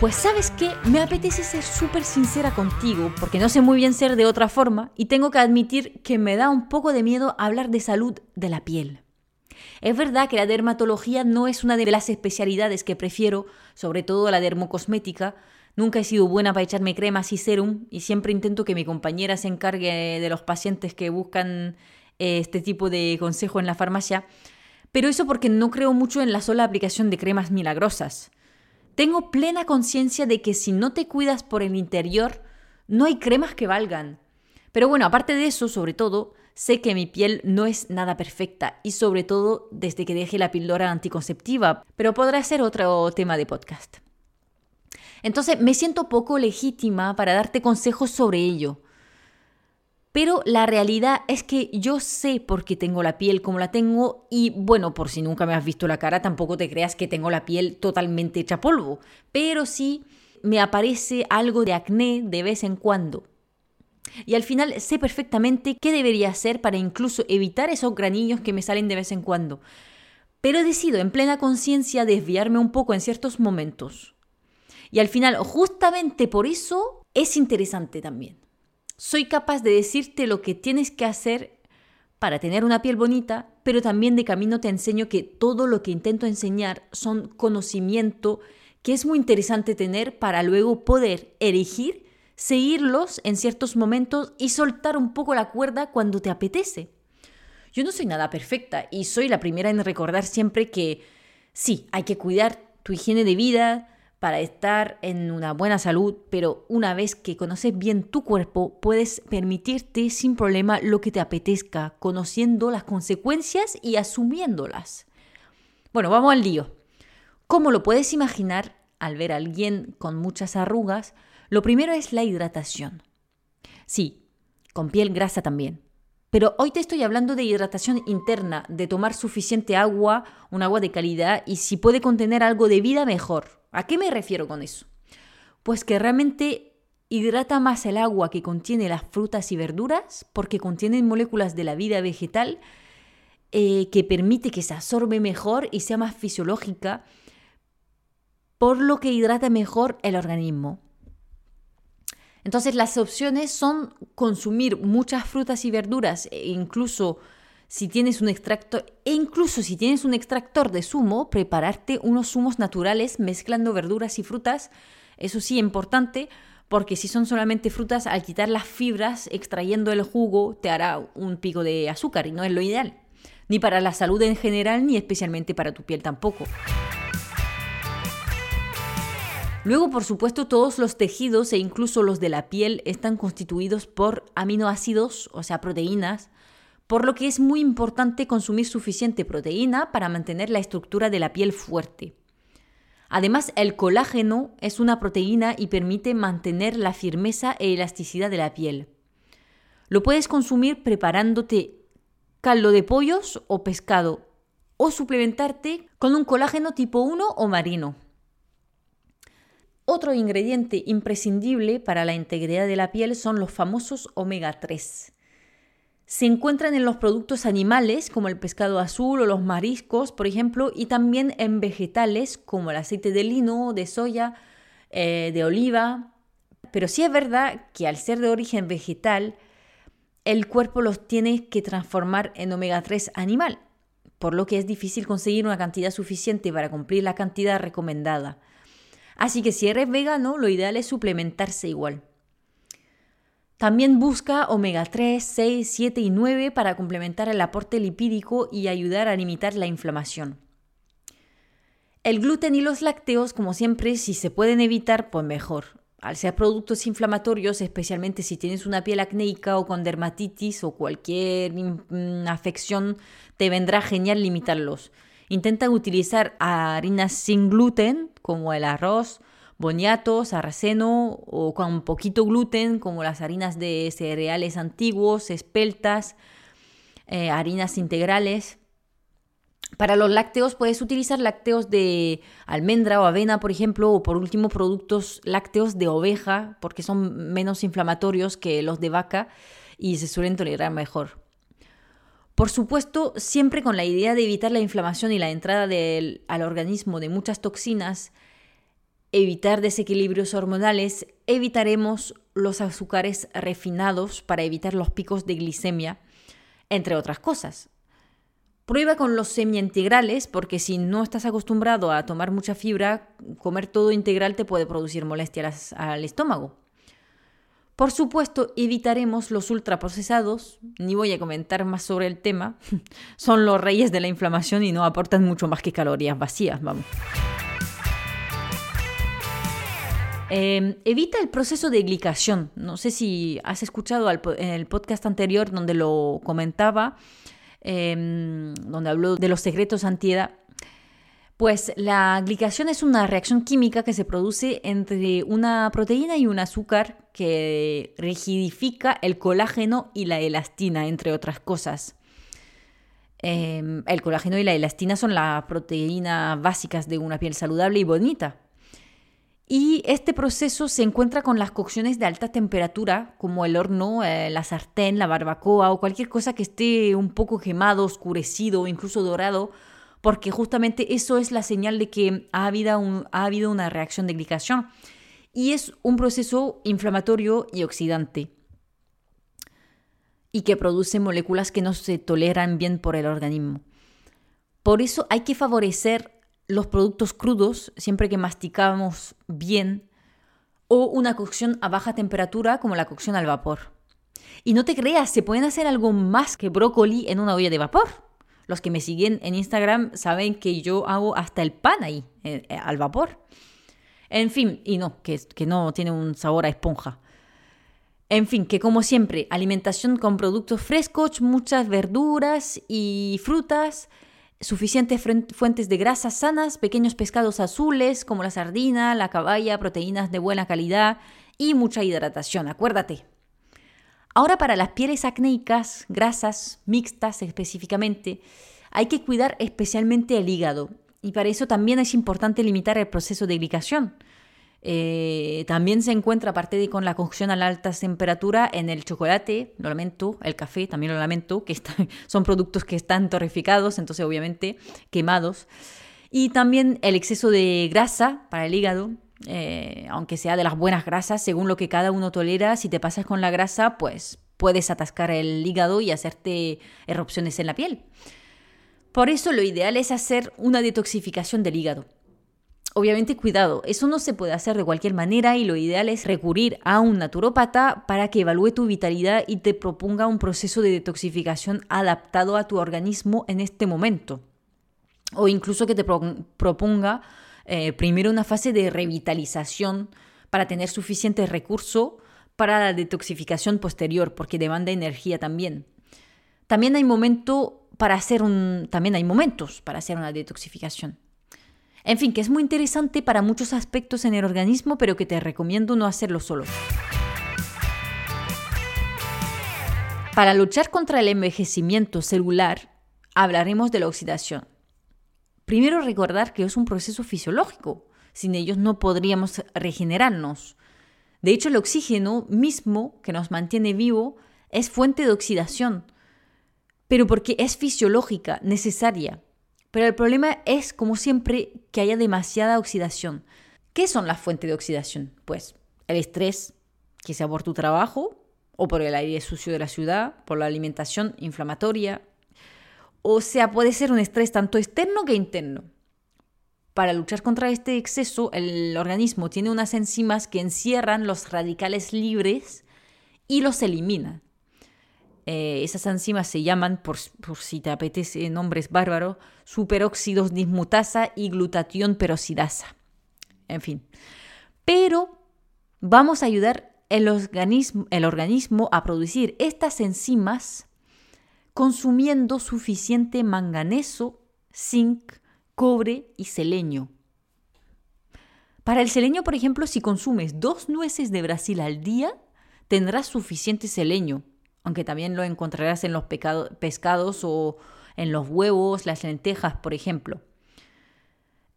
Pues sabes qué, me apetece ser súper sincera contigo, porque no sé muy bien ser de otra forma y tengo que admitir que me da un poco de miedo hablar de salud de la piel. Es verdad que la dermatología no es una de las especialidades que prefiero, sobre todo la dermocosmética. Nunca he sido buena para echarme cremas y serum y siempre intento que mi compañera se encargue de los pacientes que buscan eh, este tipo de consejo en la farmacia. Pero eso porque no creo mucho en la sola aplicación de cremas milagrosas. Tengo plena conciencia de que si no te cuidas por el interior, no hay cremas que valgan. Pero bueno, aparte de eso, sobre todo, sé que mi piel no es nada perfecta y sobre todo desde que dejé la píldora anticonceptiva, pero podrá ser otro tema de podcast. Entonces me siento poco legítima para darte consejos sobre ello. Pero la realidad es que yo sé por qué tengo la piel como la tengo y bueno, por si nunca me has visto la cara, tampoco te creas que tengo la piel totalmente hecha polvo, pero sí me aparece algo de acné de vez en cuando. Y al final sé perfectamente qué debería hacer para incluso evitar esos granillos que me salen de vez en cuando. Pero decido en plena conciencia desviarme un poco en ciertos momentos. Y al final, justamente por eso, es interesante también. Soy capaz de decirte lo que tienes que hacer para tener una piel bonita, pero también de camino te enseño que todo lo que intento enseñar son conocimiento que es muy interesante tener para luego poder elegir, seguirlos en ciertos momentos y soltar un poco la cuerda cuando te apetece. Yo no soy nada perfecta y soy la primera en recordar siempre que sí, hay que cuidar tu higiene de vida, para estar en una buena salud, pero una vez que conoces bien tu cuerpo, puedes permitirte sin problema lo que te apetezca, conociendo las consecuencias y asumiéndolas. Bueno, vamos al lío. Como lo puedes imaginar, al ver a alguien con muchas arrugas, lo primero es la hidratación. Sí, con piel grasa también. Pero hoy te estoy hablando de hidratación interna, de tomar suficiente agua, un agua de calidad y si puede contener algo de vida mejor. ¿A qué me refiero con eso? Pues que realmente hidrata más el agua que contiene las frutas y verduras porque contienen moléculas de la vida vegetal eh, que permite que se absorbe mejor y sea más fisiológica, por lo que hidrata mejor el organismo. Entonces las opciones son consumir muchas frutas y verduras e incluso si tienes un extractor e incluso si tienes un extractor de zumo, prepararte unos zumos naturales mezclando verduras y frutas. Eso sí, importante, porque si son solamente frutas, al quitar las fibras, extrayendo el jugo, te hará un pico de azúcar y no es lo ideal. Ni para la salud en general, ni especialmente para tu piel tampoco. Luego, por supuesto, todos los tejidos e incluso los de la piel están constituidos por aminoácidos, o sea, proteínas, por lo que es muy importante consumir suficiente proteína para mantener la estructura de la piel fuerte. Además, el colágeno es una proteína y permite mantener la firmeza e elasticidad de la piel. Lo puedes consumir preparándote caldo de pollos o pescado o suplementarte con un colágeno tipo 1 o marino. Otro ingrediente imprescindible para la integridad de la piel son los famosos omega 3. Se encuentran en los productos animales como el pescado azul o los mariscos, por ejemplo, y también en vegetales como el aceite de lino, de soya, eh, de oliva. Pero sí es verdad que al ser de origen vegetal, el cuerpo los tiene que transformar en omega 3 animal, por lo que es difícil conseguir una cantidad suficiente para cumplir la cantidad recomendada. Así que si eres vegano, lo ideal es suplementarse igual. También busca omega 3, 6, 7 y 9 para complementar el aporte lipídico y ayudar a limitar la inflamación. El gluten y los lácteos, como siempre, si se pueden evitar, pues mejor. Al ser productos inflamatorios, especialmente si tienes una piel acnéica o con dermatitis o cualquier mm, afección, te vendrá genial limitarlos. Intenta utilizar harinas sin gluten, como el arroz, boniato, sarraceno o con poquito gluten, como las harinas de cereales antiguos, espeltas. eh, harinas integrales. Para los lácteos puedes utilizar lácteos de almendra o avena, por ejemplo, o por último productos lácteos de oveja, porque son menos inflamatorios que los de vaca y se suelen tolerar mejor. Por supuesto, siempre con la idea de evitar la inflamación y la entrada al organismo de muchas toxinas, evitar desequilibrios hormonales, evitaremos los azúcares refinados para evitar los picos de glicemia, entre otras cosas. Prueba con los semi-integrales porque si no estás acostumbrado a tomar mucha fibra, comer todo integral te puede producir molestias al estómago. Por supuesto, evitaremos los ultraprocesados, ni voy a comentar más sobre el tema, son los reyes de la inflamación y no aportan mucho más que calorías vacías, vamos. Em, evita el proceso de glicación. No sé si has escuchado en el podcast anterior donde lo comentaba, em, donde habló de los secretos antiedad. Pues la glicación es una reacción química que se produce entre una proteína y un azúcar que rigidifica el colágeno y la elastina, entre otras cosas. Em, el colágeno y la elastina son las proteínas básicas de una piel saludable y bonita. Y este proceso se encuentra con las cocciones de alta temperatura, como el horno, eh, la sartén, la barbacoa o cualquier cosa que esté un poco quemado, oscurecido o incluso dorado porque justamente eso es la señal de que ha habido, ha habido una reacción de glicación y es un proceso inflamatorio y oxidante y que produce moléculas que no se toleran bien por el organismo. Por eso hay que favorecer los productos crudos siempre que masticamos bien o una cocción a baja temperatura como la cocción al vapor. Y no te creas, se pueden hacer algo más que brócoli en una olla de vapor. Los que me siguen en Instagram saben que yo hago hasta el pan ahí, eh, eh, al vapor. En fin, y no, que, que no tiene un sabor a esponja. En fin, que como siempre, alimentación con productos frescos, muchas verduras y frutas, suficientes fuentes de grasas sanas, pequeños pescados azules como la sardina, la caballa, proteínas de buena calidad y mucha hidratación, acuérdate. Ahora para las pieles acnéicas, grasas, mixtas específicamente, hay que cuidar especialmente el hígado y para eso también es importante limitar el proceso de glicación. Eh, también se encuentra, aparte de con la cocción a la alta temperatura, en el chocolate, lo lamento, el café, también lo lamento, que son productos que están torreficados, entonces obviamente quemados. Y también el exceso de grasa para el hígado, eh, aunque sea de las buenas grasas, según lo que cada uno tolera, si te pasas con la grasa, pues puedes atascar el hígado y hacerte erupciones en la piel. Por eso lo ideal es hacer una detoxificación del hígado. Obviamente cuidado, eso no se puede hacer de cualquier manera y lo ideal es recurrir a un naturópata para que evalúe tu vitalidad y te proponga un proceso de detoxificación adaptado a tu organismo en este momento. O incluso que te proponga eh, primero una fase de revitalización para tener suficiente recurso para la detoxificación posterior, porque demanda energía también. También hay momento para hacer un, también hay momentos para hacer una detoxificación. En fin, que es muy interesante para muchos aspectos en el organismo, pero que te recomiendo no hacerlo solo. Para luchar contra el envejecimiento celular, hablaremos de la oxidación. Primero recordar que es un proceso fisiológico. Sin ellos no podríamos regenerarnos. De hecho, el oxígeno mismo que nos mantiene vivo es fuente de oxidación, pero porque es fisiológica, necesaria. Pero el problema es, como siempre, que haya demasiada oxidación. ¿Qué son las fuentes de oxidación? Pues el estrés, que sea por tu trabajo o por el aire sucio de la ciudad, por la alimentación inflamatoria, o sea, puede ser un estrés tanto externo que interno. Para luchar contra este exceso, el organismo tiene unas enzimas que encierran los radicales libres y los eliminan. Eh, esas enzimas se llaman, por, si te apetece nombres bárbaros, superóxidos dismutasa y glutatión peroxidasa. En fin. Pero vamos a ayudar el organismo, el organismo a producir estas enzimas consumiendo suficiente manganeso, zinc, cobre y selenio. Para el selenio, por ejemplo, si consumes dos nueces de Brasil al día, tendrás suficiente selenio, aunque también lo encontrarás en los pescados o en los huevos, las lentejas, por ejemplo.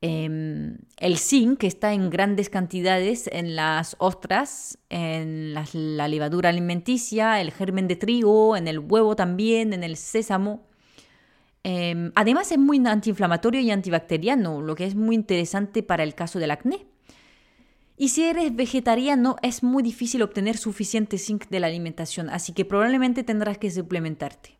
Em, el zinc, que está en grandes cantidades en las ostras, en la, levadura alimenticia, el germen de trigo, en el huevo también, en el sésamo. Em, además es muy antiinflamatorio y antibacteriano, lo que es muy interesante para el caso del acné. Y si eres vegetariano es muy difícil obtener suficiente zinc de la alimentación, así que probablemente tendrás que suplementarte.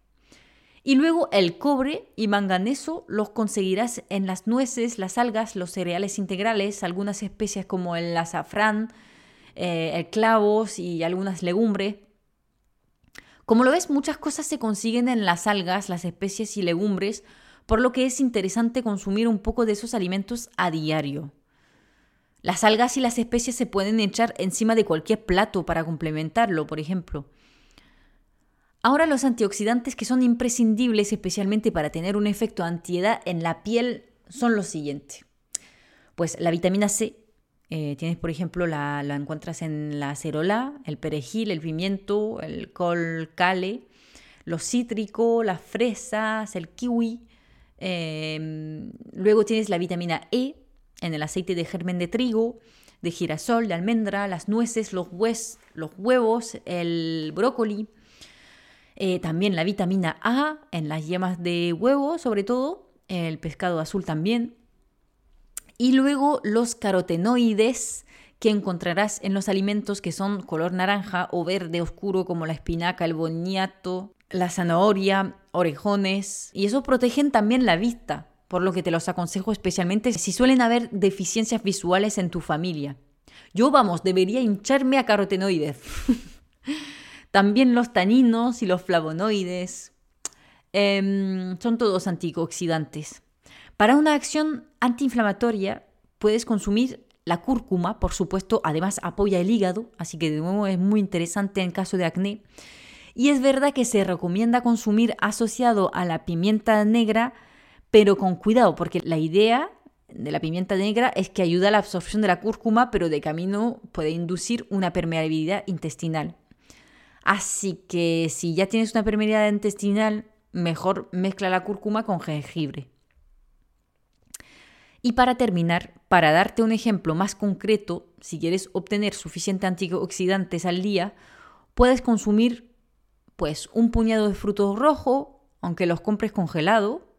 Y luego el cobre y manganeso los conseguirás en las nueces, las algas, los cereales integrales, algunas especies como el azafrán, eh, el clavos y algunas legumbres. Como lo ves, muchas cosas se consiguen en las algas, las especies y legumbres, por lo que es interesante consumir un poco de esos alimentos a diario. Las algas y las especies se pueden echar encima de cualquier plato para complementarlo, por ejemplo. Ahora los antioxidantes que son imprescindibles especialmente para tener un efecto antiedad en la piel son los siguientes. Pues la vitamina C, eh, tienes por ejemplo, la, encuentras en la acerola, el perejil, el pimiento, el col cale, los cítricos, las fresas, el kiwi. Em, luego tienes la vitamina E en el aceite de germen de trigo, de girasol, de almendra, las nueces, los, los huevos, el brócoli. Eh, también la vitamina A en las yemas de huevo, sobre todo, el pescado azul también. Y luego los carotenoides que encontrarás en los alimentos que son color naranja o verde oscuro como la espinaca, el boniato, la zanahoria, orejones. Y eso protegen también la vista, por lo que te los aconsejo especialmente si suelen haber deficiencias visuales en tu familia. Yo, vamos, debería hincharme a carotenoides. También los taninos y los flavonoides em, son todos antioxidantes. Para una acción antiinflamatoria puedes consumir la cúrcuma, por supuesto, además apoya el hígado, así que de nuevo es muy interesante en caso de acné. Y es verdad que se recomienda consumir asociado a la pimienta negra, pero con cuidado, porque la idea de la pimienta negra es que ayuda a la absorción de la cúrcuma, pero de camino puede inducir una permeabilidad intestinal. Así que si ya tienes una permeabilidad intestinal, mejor mezcla la cúrcuma con jengibre. Y para terminar, para darte un ejemplo más concreto, si quieres obtener suficiente antioxidantes al día, puedes consumir pues un puñado de frutos rojos, aunque los compres congelado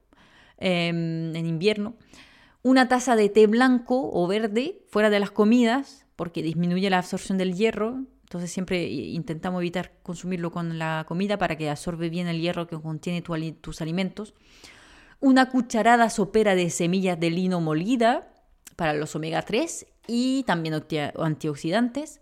em, en invierno, una taza de té blanco o verde fuera de las comidas, porque disminuye la absorción del hierro, entonces siempre intentamos evitar consumirlo con la comida para que absorbe bien el hierro que contiene tus alimentos. Una cucharada sopera de semillas de lino molida para los omega 3 y también antioxidantes.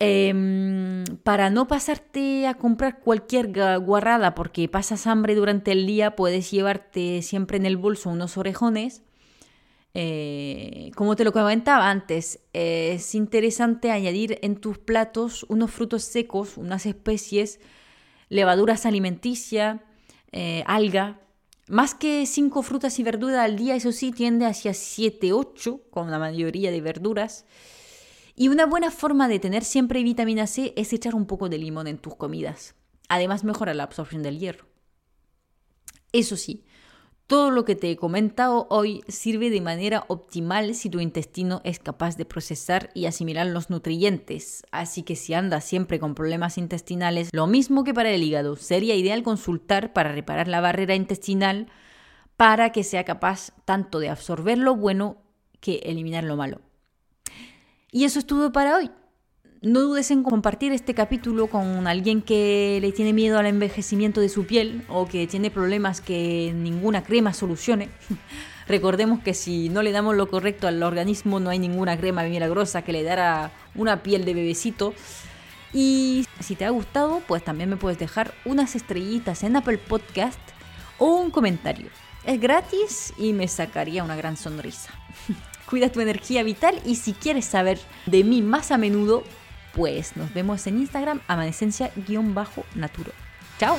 Em, para no pasarte a comprar cualquier guarrada porque pasas hambre durante el día, puedes llevarte siempre en el bolso unos orejones eh, como te lo comentaba antes, es interesante añadir en tus platos unos frutos secos, unas especies, levaduras alimenticias, eh, alga. Más que cinco frutas y verduras al día, eso sí, tiende hacia 7, 8, con la mayoría de verduras. Y una buena forma de tener siempre vitamina C es echar un poco de limón en tus comidas. Además mejora la absorción del hierro. Eso sí, todo lo que te he comentado hoy sirve de manera optimal si tu intestino es capaz de procesar y asimilar los nutrientes. Así que si andas siempre con problemas intestinales, lo mismo que para el hígado, sería ideal consultar para reparar la barrera intestinal para que sea capaz tanto de absorber lo bueno que eliminar lo malo. Y eso es todo para hoy no dudes en compartir este capítulo con alguien que le tiene miedo al envejecimiento de su piel o que tiene problemas que ninguna crema solucione. Recordemos que si no le damos lo correcto al organismo no hay ninguna crema milagrosa que le dará una piel de bebecito. Y si te ha gustado, pues también me puedes dejar unas estrellitas en Apple Podcast o un comentario. Es gratis y me sacaría una gran sonrisa. Cuida tu energía vital y si quieres saber de mí más a menudo, pues nos vemos en Instagram, amanecencia-naturo. Chao.